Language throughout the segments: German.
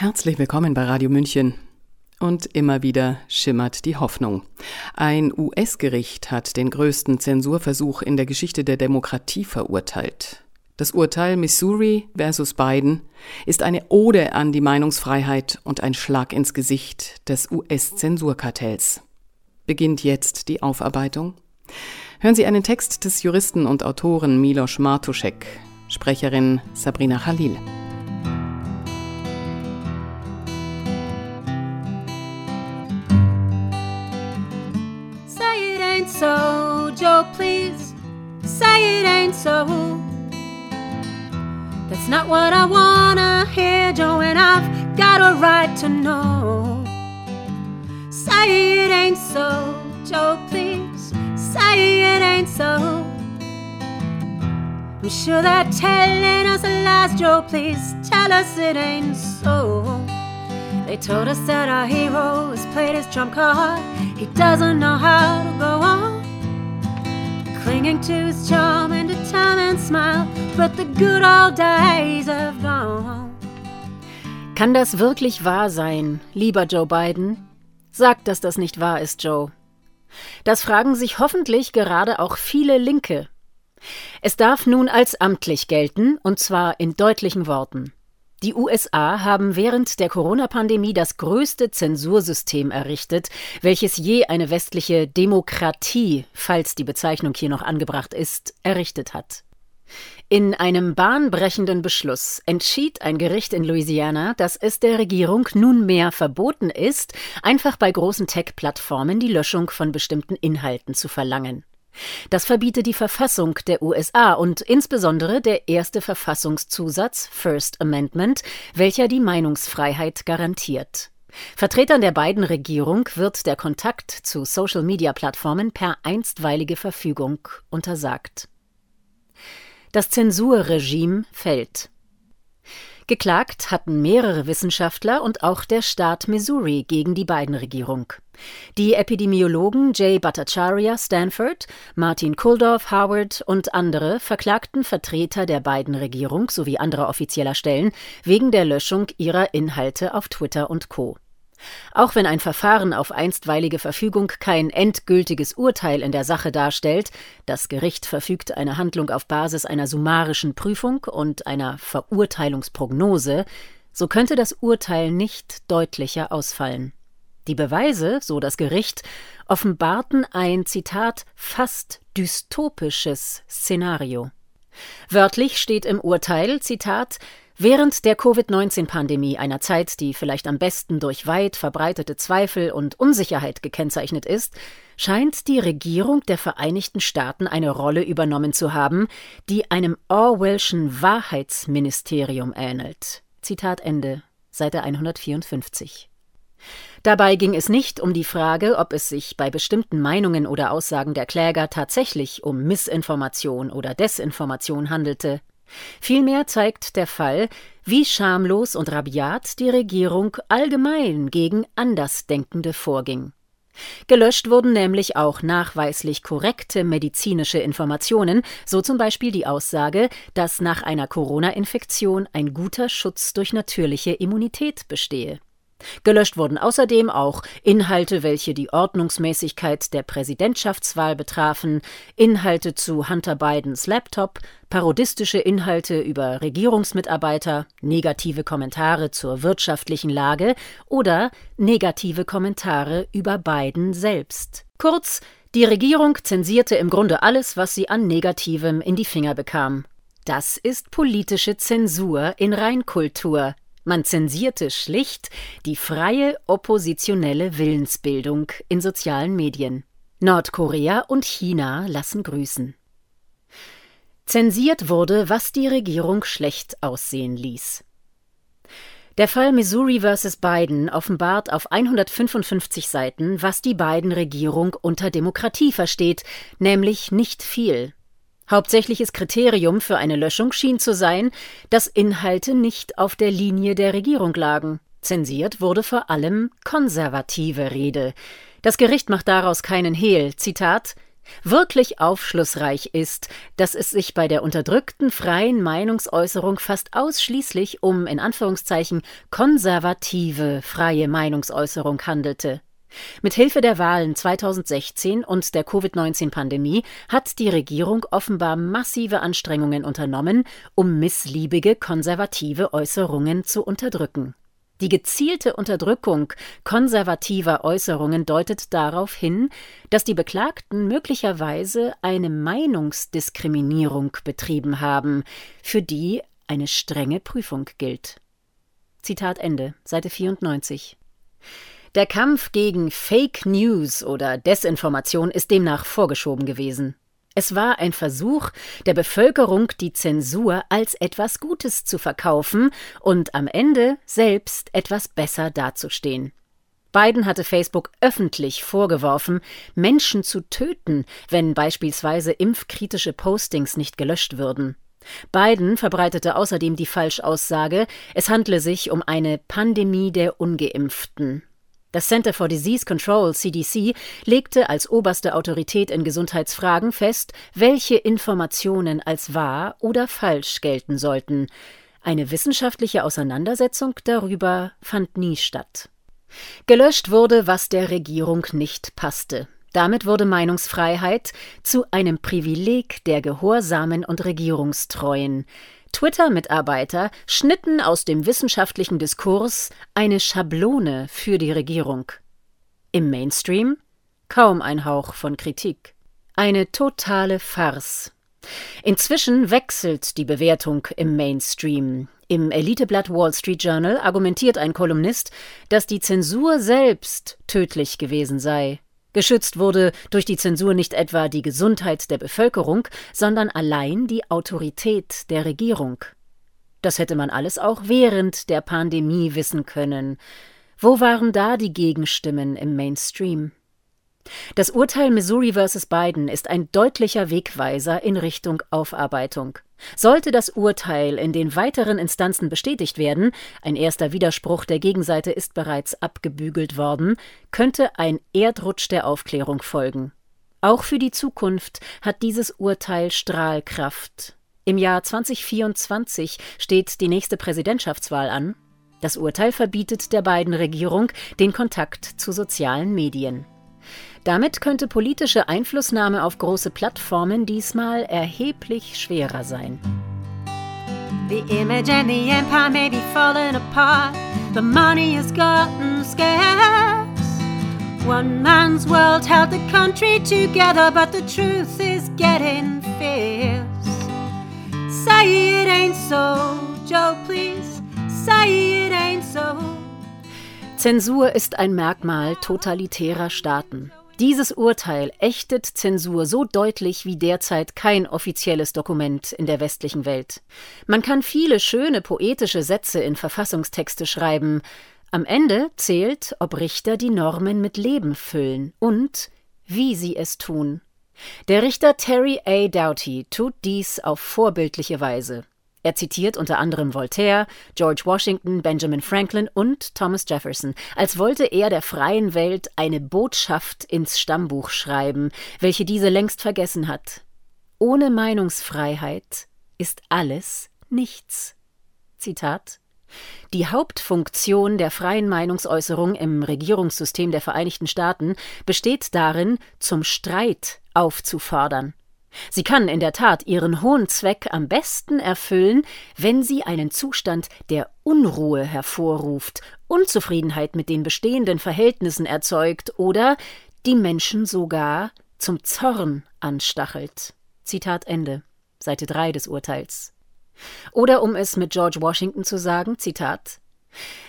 Herzlich willkommen bei Radio München. Und immer wieder schimmert die Hoffnung. Ein US-Gericht hat den größten Zensurversuch in der Geschichte der Demokratie verurteilt. Das Urteil Missouri versus Biden ist eine Ode an die Meinungsfreiheit und ein Schlag ins Gesicht des US-Zensurkartells. Beginnt jetzt die Aufarbeitung? Hören Sie einen Text des Juristen und Autoren Milos Martuszek, Sprecherin Sabrina Khalil. Please say it ain't so. That's not what I wanna hear, Joe, and I've got a right to know. Say it ain't so, Joe, please say it ain't so. I'm sure they're telling us lies, Joe, please tell us it ain't so. They told us that our hero has played his trump card. He doesn't know how to go on. Clinging to his charm and determined smile, but the good old days have gone. Kann das wirklich wahr sein, lieber Joe Biden? Sag, dass das nicht wahr ist, Joe. Das fragen sich hoffentlich gerade auch viele Linke. Es darf nun als amtlich gelten, und zwar in deutlichen Worten. Die USA haben während der Corona-Pandemie das größte Zensursystem errichtet, welches je eine westliche Demokratie, falls die Bezeichnung hier noch angebracht ist, errichtet hat. In einem bahnbrechenden Beschluss entschied ein Gericht in Louisiana, dass es der Regierung nunmehr verboten ist, einfach bei großen Tech-Plattformen die Löschung von bestimmten Inhalten zu verlangen. Das verbietet die Verfassung der USA und insbesondere der erste Verfassungszusatz First Amendment, welcher die Meinungsfreiheit garantiert. Vertretern der beiden Regierung wird der Kontakt zu Social-Media-Plattformen per einstweilige Verfügung untersagt. Das Zensurregime fällt. Geklagt hatten mehrere Wissenschaftler und auch der Staat Missouri gegen die beiden Regierung. Die Epidemiologen Jay Bhattacharya Stanford, Martin Kuldorf Howard und andere verklagten Vertreter der beiden Regierung sowie anderer offizieller Stellen wegen der Löschung ihrer Inhalte auf Twitter und Co. Auch wenn ein Verfahren auf einstweilige Verfügung kein endgültiges Urteil in der Sache darstellt, das Gericht verfügt eine Handlung auf Basis einer summarischen Prüfung und einer Verurteilungsprognose, so könnte das Urteil nicht deutlicher ausfallen. Die Beweise, so das Gericht, offenbarten ein Zitat fast dystopisches Szenario. Wörtlich steht im Urteil Zitat Während der Covid-19-Pandemie, einer Zeit, die vielleicht am besten durch weit verbreitete Zweifel und Unsicherheit gekennzeichnet ist, scheint die Regierung der Vereinigten Staaten eine Rolle übernommen zu haben, die einem Orwellschen Wahrheitsministerium ähnelt. Zitat Ende, Seite 154. Dabei ging es nicht um die Frage, ob es sich bei bestimmten Meinungen oder Aussagen der Kläger tatsächlich um Missinformation oder Desinformation handelte. Vielmehr zeigt der Fall, wie schamlos und rabiat die Regierung allgemein gegen Andersdenkende vorging. Gelöscht wurden nämlich auch nachweislich korrekte medizinische Informationen, so zum Beispiel die Aussage, dass nach einer Corona-Infektion ein guter Schutz durch natürliche Immunität bestehe. Gelöscht wurden außerdem auch Inhalte, welche die Ordnungsmäßigkeit der Präsidentschaftswahl betrafen, Inhalte zu Hunter Bidens Laptop, parodistische Inhalte über Regierungsmitarbeiter, negative Kommentare zur wirtschaftlichen Lage oder negative Kommentare über Biden selbst. Kurz, die Regierung zensierte im Grunde alles, was sie an Negativem in die Finger bekam. Das ist politische Zensur in Reinkultur, man zensierte schlicht die freie oppositionelle Willensbildung in sozialen Medien. Nordkorea und China lassen grüßen. Zensiert wurde, was die Regierung schlecht aussehen ließ. Der Fall Missouri vs. Biden offenbart auf 155 Seiten, was die beiden Regierung unter Demokratie versteht, nämlich nicht viel. Hauptsächliches Kriterium für eine Löschung schien zu sein, dass Inhalte nicht auf der Linie der Regierung lagen. Zensiert wurde vor allem konservative Rede. Das Gericht macht daraus keinen Hehl. Zitat Wirklich aufschlussreich ist, dass es sich bei der unterdrückten freien Meinungsäußerung fast ausschließlich um in Anführungszeichen konservative freie Meinungsäußerung handelte. Mit Hilfe der Wahlen 2016 und der Covid-19-Pandemie hat die Regierung offenbar massive Anstrengungen unternommen, um missliebige konservative Äußerungen zu unterdrücken. Die gezielte Unterdrückung konservativer Äußerungen deutet darauf hin, dass die Beklagten möglicherweise eine Meinungsdiskriminierung betrieben haben, für die eine strenge Prüfung gilt. Zitat Ende, Seite 94. Der Kampf gegen Fake News oder Desinformation ist demnach vorgeschoben gewesen. Es war ein Versuch der Bevölkerung, die Zensur als etwas Gutes zu verkaufen und am Ende selbst etwas besser dazustehen. Biden hatte Facebook öffentlich vorgeworfen, Menschen zu töten, wenn beispielsweise impfkritische Postings nicht gelöscht würden. Biden verbreitete außerdem die Falschaussage, es handle sich um eine Pandemie der ungeimpften. Das Center for Disease Control CDC legte als oberste Autorität in Gesundheitsfragen fest, welche Informationen als wahr oder falsch gelten sollten. Eine wissenschaftliche Auseinandersetzung darüber fand nie statt. Gelöscht wurde, was der Regierung nicht passte. Damit wurde Meinungsfreiheit zu einem Privileg der Gehorsamen und Regierungstreuen. Twitter-Mitarbeiter schnitten aus dem wissenschaftlichen Diskurs eine Schablone für die Regierung. Im Mainstream kaum ein Hauch von Kritik. Eine totale Farce. Inzwischen wechselt die Bewertung im Mainstream. Im Eliteblatt Wall Street Journal argumentiert ein Kolumnist, dass die Zensur selbst tödlich gewesen sei. Geschützt wurde durch die Zensur nicht etwa die Gesundheit der Bevölkerung, sondern allein die Autorität der Regierung. Das hätte man alles auch während der Pandemie wissen können. Wo waren da die Gegenstimmen im Mainstream? Das Urteil Missouri vs. Biden ist ein deutlicher Wegweiser in Richtung Aufarbeitung. Sollte das Urteil in den weiteren Instanzen bestätigt werden, ein erster Widerspruch der Gegenseite ist bereits abgebügelt worden, könnte ein Erdrutsch der Aufklärung folgen. Auch für die Zukunft hat dieses Urteil Strahlkraft. Im Jahr 2024 steht die nächste Präsidentschaftswahl an. Das Urteil verbietet der beiden Regierung den Kontakt zu sozialen Medien. Damit könnte politische Einflussnahme auf große Plattformen diesmal erheblich schwerer sein. The image and the empire may be falling apart. The money has gotten scarce. One man's world held the country together, but the truth is getting fierce. Say it ain't so, Joe, please. Say it. Zensur ist ein Merkmal totalitärer Staaten. Dieses Urteil ächtet Zensur so deutlich wie derzeit kein offizielles Dokument in der westlichen Welt. Man kann viele schöne poetische Sätze in Verfassungstexte schreiben, am Ende zählt, ob Richter die Normen mit Leben füllen und wie sie es tun. Der Richter Terry A. Doughty tut dies auf vorbildliche Weise. Er zitiert unter anderem Voltaire, George Washington, Benjamin Franklin und Thomas Jefferson, als wollte er der freien Welt eine Botschaft ins Stammbuch schreiben, welche diese längst vergessen hat. Ohne Meinungsfreiheit ist alles nichts. Zitat die Hauptfunktion der freien Meinungsäußerung im Regierungssystem der Vereinigten Staaten besteht darin, zum Streit aufzufordern. Sie kann in der Tat ihren hohen Zweck am besten erfüllen, wenn sie einen Zustand der Unruhe hervorruft, Unzufriedenheit mit den bestehenden Verhältnissen erzeugt oder die Menschen sogar zum Zorn anstachelt. Zitat Ende. Seite 3 des Urteils. Oder um es mit George Washington zu sagen, Zitat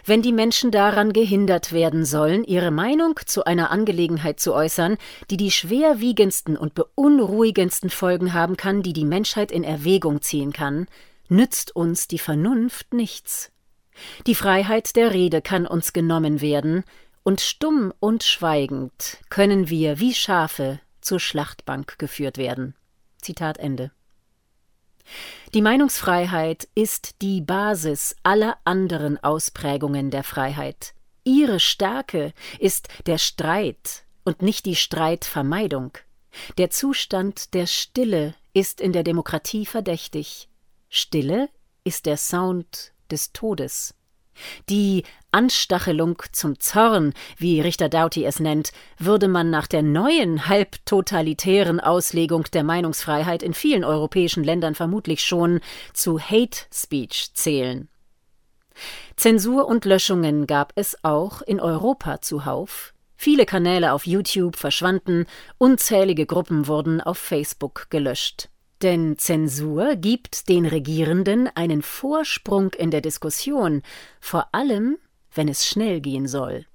wenn die Menschen daran gehindert werden sollen, ihre Meinung zu einer Angelegenheit zu äußern, die die schwerwiegendsten und beunruhigendsten Folgen haben kann, die die Menschheit in Erwägung ziehen kann, nützt uns die Vernunft nichts. Die Freiheit der Rede kann uns genommen werden, und stumm und schweigend können wir wie Schafe zur Schlachtbank geführt werden. Zitat Ende. Die Meinungsfreiheit ist die Basis aller anderen Ausprägungen der Freiheit. Ihre Stärke ist der Streit und nicht die Streitvermeidung. Der Zustand der Stille ist in der Demokratie verdächtig. Stille ist der Sound des Todes. Die Anstachelung zum Zorn, wie Richter Doughty es nennt, würde man nach der neuen halbtotalitären Auslegung der Meinungsfreiheit in vielen europäischen Ländern vermutlich schon zu Hate Speech zählen. Zensur und Löschungen gab es auch in Europa zuhauf. Viele Kanäle auf YouTube verschwanden, unzählige Gruppen wurden auf Facebook gelöscht. Denn Zensur gibt den Regierenden einen Vorsprung in der Diskussion, vor allem wenn es schnell gehen soll.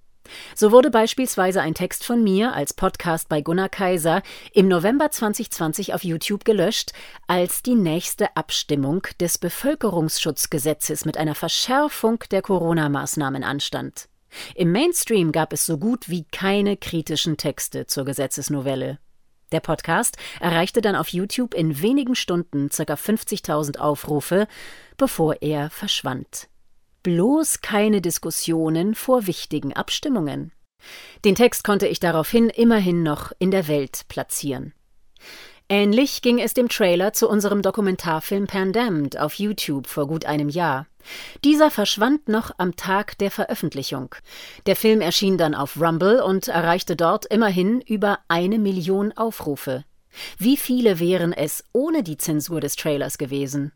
So wurde beispielsweise ein Text von mir als Podcast bei Gunnar Kaiser im November 2020 auf YouTube gelöscht, als die nächste Abstimmung des Bevölkerungsschutzgesetzes mit einer Verschärfung der Corona-Maßnahmen anstand. Im Mainstream gab es so gut wie keine kritischen Texte zur Gesetzesnovelle. Der Podcast erreichte dann auf YouTube in wenigen Stunden ca. 50.000 Aufrufe, bevor er verschwand. Bloß keine Diskussionen vor wichtigen Abstimmungen. Den Text konnte ich daraufhin immerhin noch in der Welt platzieren. Ähnlich ging es dem Trailer zu unserem Dokumentarfilm Pandemd auf YouTube vor gut einem Jahr. Dieser verschwand noch am Tag der Veröffentlichung. Der Film erschien dann auf Rumble und erreichte dort immerhin über eine Million Aufrufe. Wie viele wären es ohne die Zensur des Trailers gewesen?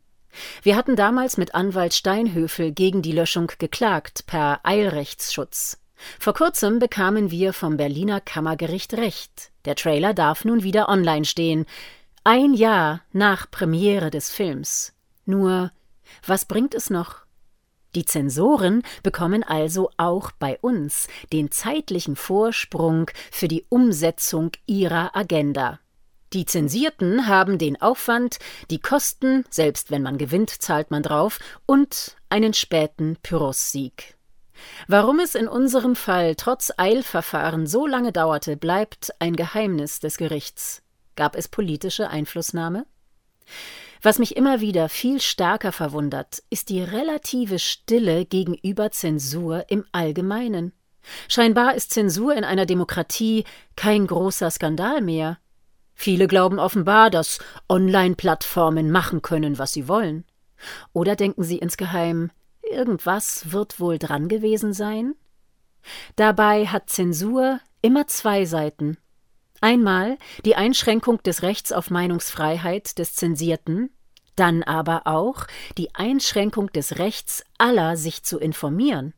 Wir hatten damals mit Anwalt Steinhöfel gegen die Löschung geklagt per Eilrechtsschutz. Vor kurzem bekamen wir vom Berliner Kammergericht Recht. Der Trailer darf nun wieder online stehen. Ein Jahr nach Premiere des Films. Nur was bringt es noch? Die Zensoren bekommen also auch bei uns den zeitlichen Vorsprung für die Umsetzung ihrer Agenda. Die Zensierten haben den Aufwand, die Kosten, selbst wenn man gewinnt, zahlt man drauf, und einen späten Pyrrhus-Sieg. Warum es in unserem Fall trotz Eilverfahren so lange dauerte, bleibt ein Geheimnis des Gerichts. Gab es politische Einflussnahme? Was mich immer wieder viel stärker verwundert, ist die relative Stille gegenüber Zensur im Allgemeinen. Scheinbar ist Zensur in einer Demokratie kein großer Skandal mehr. Viele glauben offenbar, dass Online-Plattformen machen können, was sie wollen. Oder denken sie insgeheim, irgendwas wird wohl dran gewesen sein? Dabei hat Zensur immer zwei Seiten. Einmal die Einschränkung des Rechts auf Meinungsfreiheit des Zensierten, dann aber auch die Einschränkung des Rechts aller, sich zu informieren.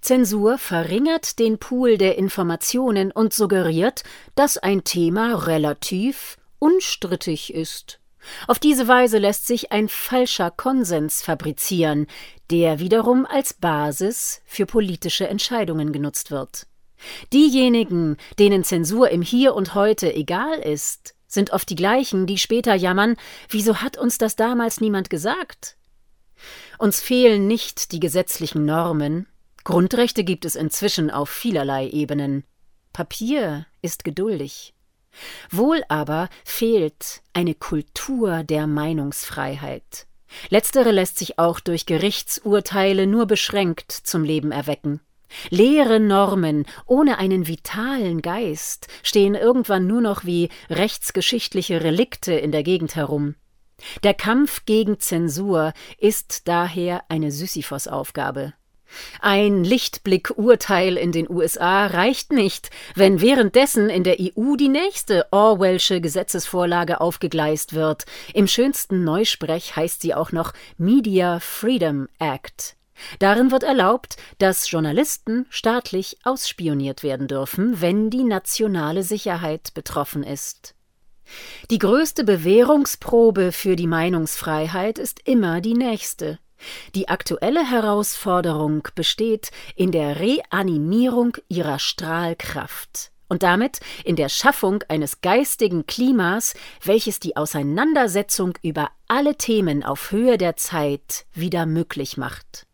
Zensur verringert den Pool der Informationen und suggeriert, dass ein Thema relativ unstrittig ist. Auf diese Weise lässt sich ein falscher Konsens fabrizieren, der wiederum als Basis für politische Entscheidungen genutzt wird. Diejenigen, denen Zensur im Hier und heute egal ist, sind oft die gleichen, die später jammern, wieso hat uns das damals niemand gesagt? Uns fehlen nicht die gesetzlichen Normen. Grundrechte gibt es inzwischen auf vielerlei Ebenen. Papier ist geduldig. Wohl aber fehlt eine Kultur der Meinungsfreiheit. Letztere lässt sich auch durch Gerichtsurteile nur beschränkt zum Leben erwecken. Leere Normen ohne einen vitalen Geist stehen irgendwann nur noch wie rechtsgeschichtliche Relikte in der Gegend herum. Der Kampf gegen Zensur ist daher eine Sisyphos-Aufgabe. Ein Lichtblick-Urteil in den USA reicht nicht, wenn währenddessen in der EU die nächste Orwellsche Gesetzesvorlage aufgegleist wird. Im schönsten Neusprech heißt sie auch noch Media Freedom Act. Darin wird erlaubt, dass Journalisten staatlich ausspioniert werden dürfen, wenn die nationale Sicherheit betroffen ist. Die größte Bewährungsprobe für die Meinungsfreiheit ist immer die nächste. Die aktuelle Herausforderung besteht in der Reanimierung ihrer Strahlkraft und damit in der Schaffung eines geistigen Klimas, welches die Auseinandersetzung über alle Themen auf Höhe der Zeit wieder möglich macht.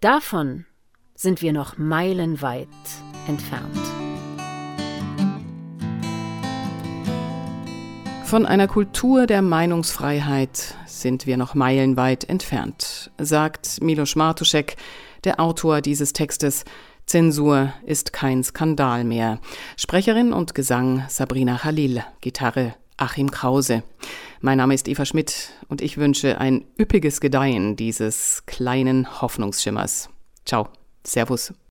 Davon sind wir noch meilenweit entfernt. Von einer Kultur der Meinungsfreiheit sind wir noch meilenweit entfernt, sagt Milos Martuszek, Der Autor dieses Textes Zensur ist kein Skandal mehr. Sprecherin und Gesang Sabrina Khalil, Gitarre Achim Krause. Mein Name ist Eva Schmidt und ich wünsche ein üppiges Gedeihen dieses kleinen Hoffnungsschimmers. Ciao, Servus.